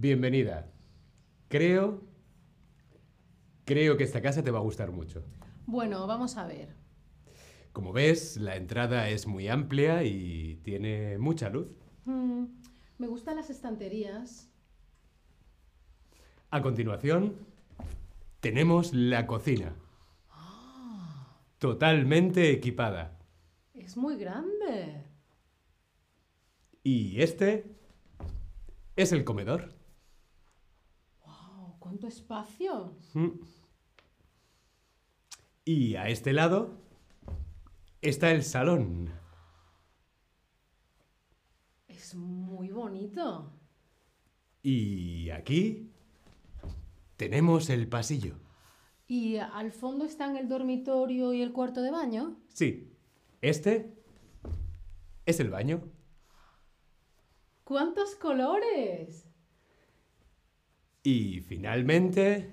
Bienvenida. Creo... Creo que esta casa te va a gustar mucho. Bueno, vamos a ver. Como ves, la entrada es muy amplia y tiene mucha luz. Mm, me gustan las estanterías. A continuación, tenemos la cocina. Totalmente equipada. Es muy grande. Y este es el comedor. ¿Cuánto espacio? Mm. Y a este lado está el salón. Es muy bonito. Y aquí tenemos el pasillo. ¿Y al fondo están el dormitorio y el cuarto de baño? Sí, este es el baño. ¡Cuántos colores! Y finalmente,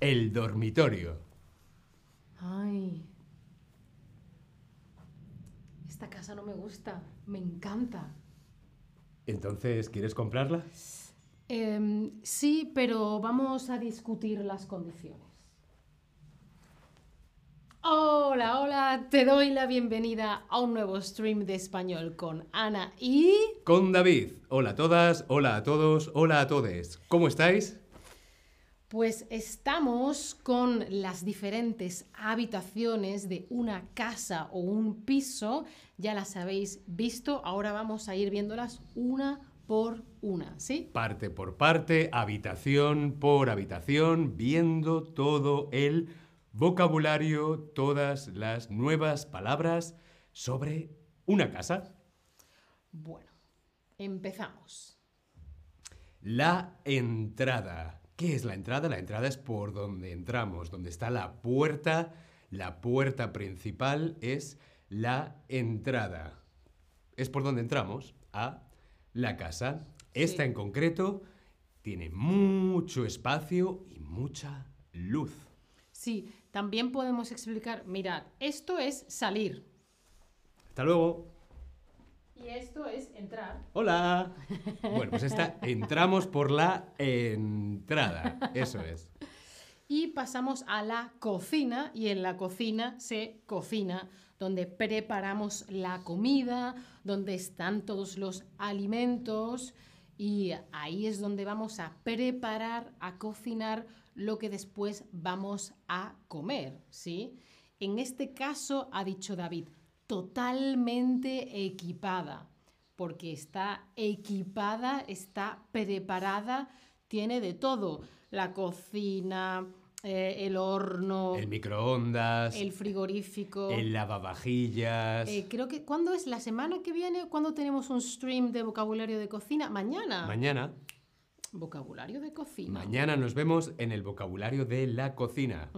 el dormitorio. Ay. Esta casa no me gusta. Me encanta. Entonces, ¿quieres comprarla? Em, sí, pero vamos a discutir las condiciones. Hola, hola, te doy la bienvenida a un nuevo stream de español con Ana y... Con David. Hola a todas, hola a todos, hola a todes. ¿Cómo estáis? Pues estamos con las diferentes habitaciones de una casa o un piso. Ya las habéis visto, ahora vamos a ir viéndolas una por una, ¿sí? Parte por parte, habitación por habitación, viendo todo el vocabulario, todas las nuevas palabras sobre una casa. Bueno, empezamos. La entrada. ¿Qué es la entrada? La entrada es por donde entramos, donde está la puerta. La puerta principal es la entrada. Es por donde entramos a la casa. Esta en concreto tiene mucho espacio y mucha luz. Sí, también podemos explicar, mirad, esto es salir Hasta luego. y esto es entrar. Hola. Bueno, pues esta entramos por la entrada. Eso es. Y pasamos a la cocina y en la cocina se cocina, donde preparamos la comida, donde están todos los alimentos y ahí es donde vamos a preparar, a cocinar lo que después vamos a comer, ¿sí? En este caso ha dicho David, totalmente equipada, porque está equipada, está preparada, tiene de todo, la cocina, eh, el horno, El microondas, el frigorífico. el lavavajillas. Eh, creo que, ¿cuándo es? ¿La semana que viene? ¿Cuándo tenemos un stream de vocabulario de cocina? Mañana. Mañana, vocabulario de cocina. mañana nos vemos en el vocabulario de la cocina.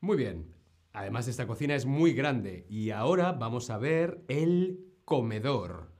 Muy bien. Además, esta cocina es muy grande y ahora vamos a ver el comedor.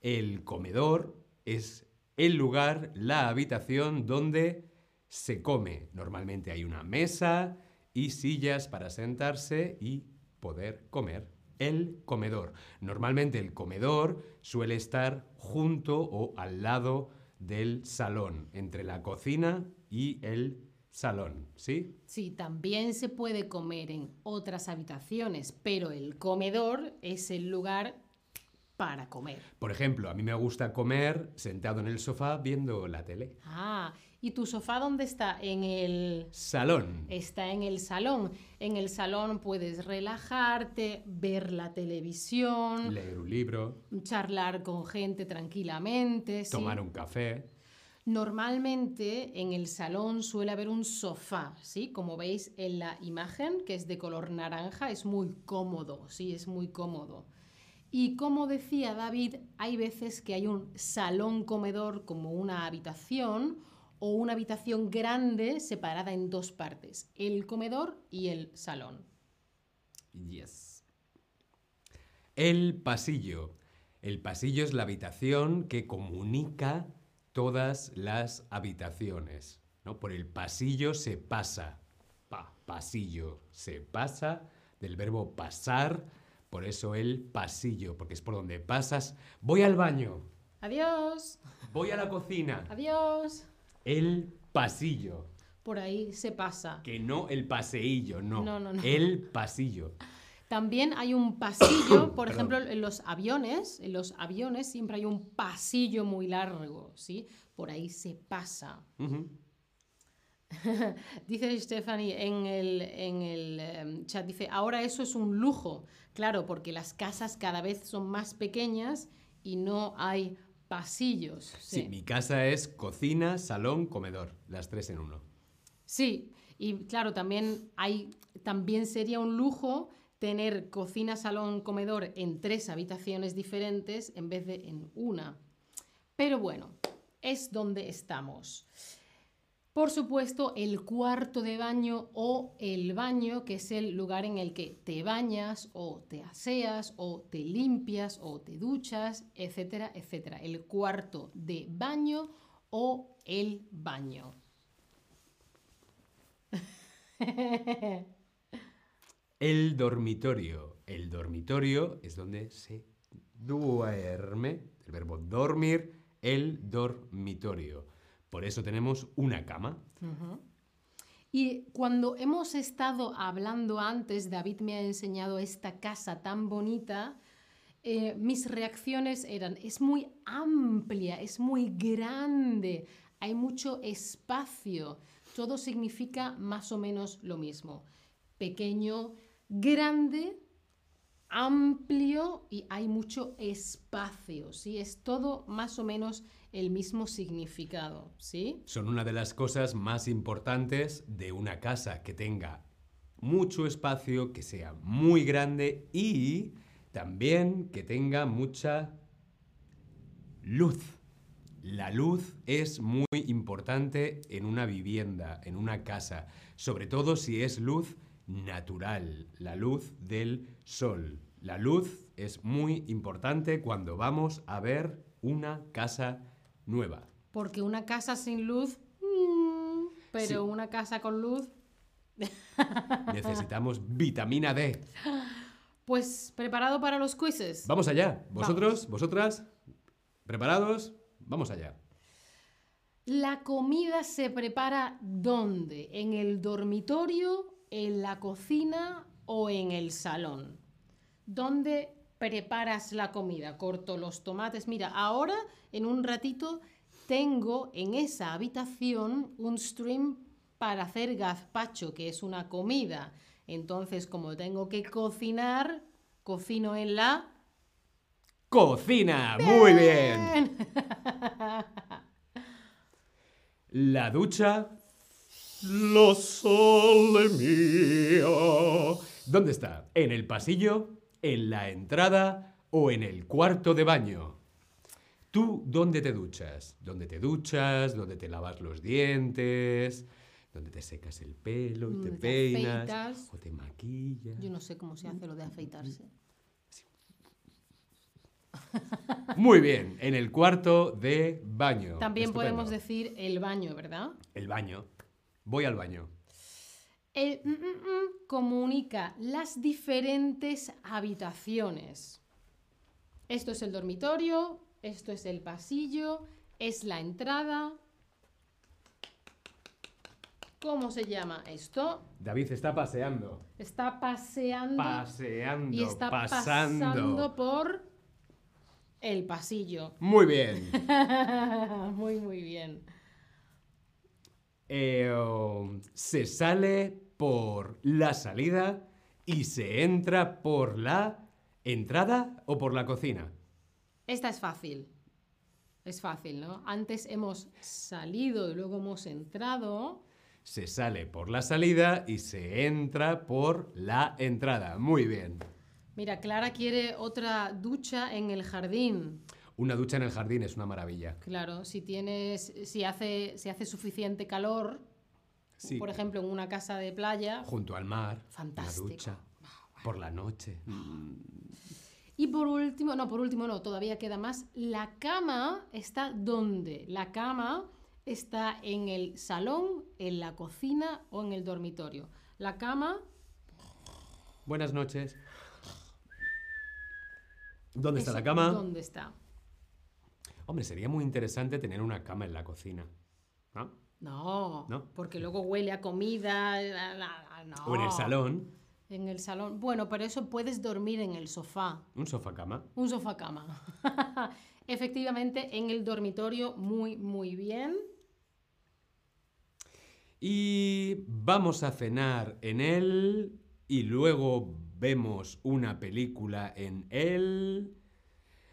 El comedor es el lugar, la habitación donde se come. Normalmente hay una mesa y sillas para sentarse y poder comer. El comedor. Normalmente el comedor suele estar junto o al lado del salón, entre la cocina y el salón, ¿sí? Sí, también se puede comer en otras habitaciones, pero el comedor es el lugar para comer. Por ejemplo, a mí me gusta comer sentado en el sofá viendo la tele. Ah, ¿y tu sofá dónde está? En el... Salón. Está en el salón. En el salón puedes relajarte, ver la televisión, Leer un libro, charlar con gente tranquilamente. ¿sí? tomar un café. Normalmente en el salón suele haber un sofá, ¿sí? Como veis en la imagen, que es de color naranja, es muy cómodo, sí, es muy cómodo. Y como decía David, hay veces que hay un salón comedor como una habitación o una habitación grande separada en dos partes, el comedor y el salón. Yes. El pasillo. El pasillo es la habitación que comunica todas las habitaciones. ¿no? Por el pasillo se pasa. Pa, pasillo. Se pasa del verbo pasar. Por eso el pasillo, porque es por donde pasas. Voy al baño. Adiós. Voy a la cocina. Adiós. El pasillo. Por ahí se pasa. Que no el paseillo, no. No, no, no. El pasillo. También hay un pasillo, por ejemplo, en los aviones, en los aviones siempre hay un pasillo muy largo, ¿sí? Por ahí se pasa. Dice Stephanie en el, en el em, chat, dice, ahora eso es un lujo. Claro, porque las casas cada vez son más pequeñas y no hay pasillos. Sí, Sí, mi casa es cocina, salón, comedor. Las tres en uno. Sí, y claro, también hay, también sería un lujo tener cocina, salón, comedor en tres habitaciones diferentes en vez de en una. Pero bueno, es donde estamos. Por supuesto, el cuarto de baño o el baño, que es el lugar en el que te bañas o te aseas o te limpias o te duchas, etcétera, etcétera. El cuarto de baño o el baño. El dormitorio. El dormitorio es donde se duerme. El verbo dormir, el dormitorio. Por eso tenemos una cama. Y cuando hemos estado hablando antes, David me ha enseñado esta casa tan bonita, eh, mis reacciones eran, es muy amplia, es muy grande, hay mucho espacio, todo significa más o menos lo mismo. Pequeño, grande, amplio y hay mucho espacio, ¿sí? Es todo más o menos el mismo significado, ¿sí? Son una de las cosas más importantes de una casa, que tenga mucho espacio, que sea muy grande y también que tenga mucha luz. La luz es muy importante en una vivienda, en una casa, sobre todo si es luz natural, la luz del sol. La luz es muy importante cuando vamos a ver una casa nueva. Porque una casa sin luz, mm, pero Sí. una casa con luz, Necesitamos vitamina D. pues preparado para los quizzes. Vamos allá. ¿Vosotros? ¿Vosotras? ¿Preparados? Vamos allá. La comida se prepara ¿dónde? ¿En el dormitorio, en la cocina o en el salón? ¿Dónde preparas la comida? Corto los tomates. Mira, ahora en un ratito tengo en esa habitación un stream para hacer gazpacho, que es una comida. Entonces, como tengo que cocinar, cocino en la... ¡Cocina! Muy bien. La ducha. La sole mía. ¿Dónde está? ¿En el pasillo? ¿En la entrada? ¿O en el cuarto de baño? ¿Tú dónde te duchas? ¿Dónde te duchas? ¿Dónde te lavas los dientes? ¿Dónde te secas el pelo y te ¿Dónde te peinas? afeitas? ¿O te maquillas? Yo no sé cómo se hace lo de afeitarse. Muy bien, en el cuarto de baño. También Estupendo. podemos decir el baño, ¿verdad? El baño. Voy al baño. El mm, mm, mm comunica las diferentes habitaciones. Esto es el dormitorio, esto es el pasillo, es la entrada. ¿Cómo se llama esto? David está paseando. Está paseando Paseando. y está pasando. pasando por el pasillo. Muy bien. muy, muy bien. Eh, um, se sale por la salida y se entra por la entrada o por la cocina. Esta es fácil. Es fácil, ¿no? Antes hemos salido y luego hemos entrado. Se sale por la salida y se entra por la entrada. Muy bien. Mira, Clara quiere otra ducha en el jardín. Una ducha en el jardín es una maravilla. Claro, si tienes, si hace, si hace suficiente calor, Sí. por ejemplo, en una casa de playa. Junto al mar. Fantástico. Una ducha. Por la noche. Y por último, no, por último no, todavía queda más. La cama está ¿dónde? La cama está en el salón, en la cocina o en el dormitorio. La cama Buenas noches. ¿Dónde está la cama? ¿Dónde está? Hombre, sería muy interesante tener una cama en la cocina. ¿No? No, ¿No? porque luego huele a comida. la- la- la- no. O en el salón, En el salón. Bueno, pero eso puedes dormir en el sofá. un sofá cama. Un sofá cama. Efectivamente, en el dormitorio, muy, muy bien. Y vamos a cenar en él y luego vemos una película en él.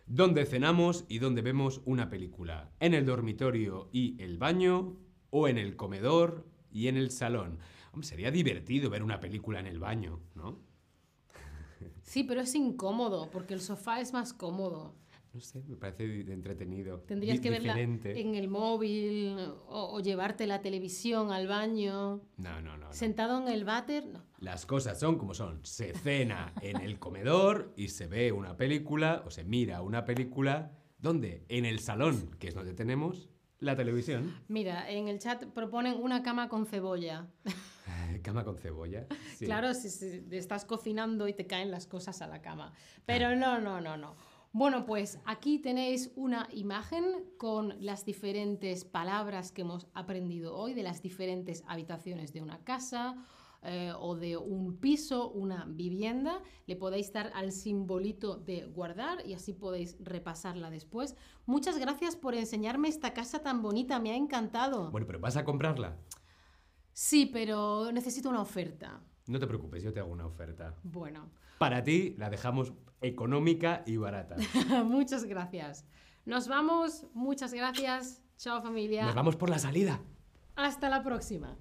¿Dónde cenamos y dónde vemos una película? ¿En el dormitorio y el baño? ¿O en el comedor y en el salón? Hombre, sería divertido ver una película en el baño, ¿no? Sí, pero es incómodo, porque el sofá es más cómodo. No sé, me parece entretenido. Tendrías que verla diferente. en el móvil o, o llevarte la televisión al baño. No, no, no. no. Sentado en el váter, no. Las cosas son como son. Se cena en el comedor y se ve una película o se mira una película. ¿Dónde? En el salón, que es donde tenemos la televisión. Mira, en el chat proponen una cama con cebolla. Cama con cebolla. sí. Claro, si, si estás cocinando y te caen las cosas a la cama. Pero no, no, no, no. Bueno, pues aquí tenéis una imagen con las diferentes palabras que hemos aprendido hoy de las diferentes habitaciones de una casa eh, o de un piso, una vivienda. Le podéis dar al simbolito de guardar y así podéis repasarla después. Muchas gracias por enseñarme esta casa tan bonita, me ha encantado. Bueno, pero ¿vas a comprarla? Sí, pero necesito una oferta. No te preocupes, yo te hago una oferta. Bueno. Para ti la dejamos económica y barata. Muchas gracias. Nos vamos. Muchas gracias. Chao familia. Nos vamos por la salida. Hasta la próxima.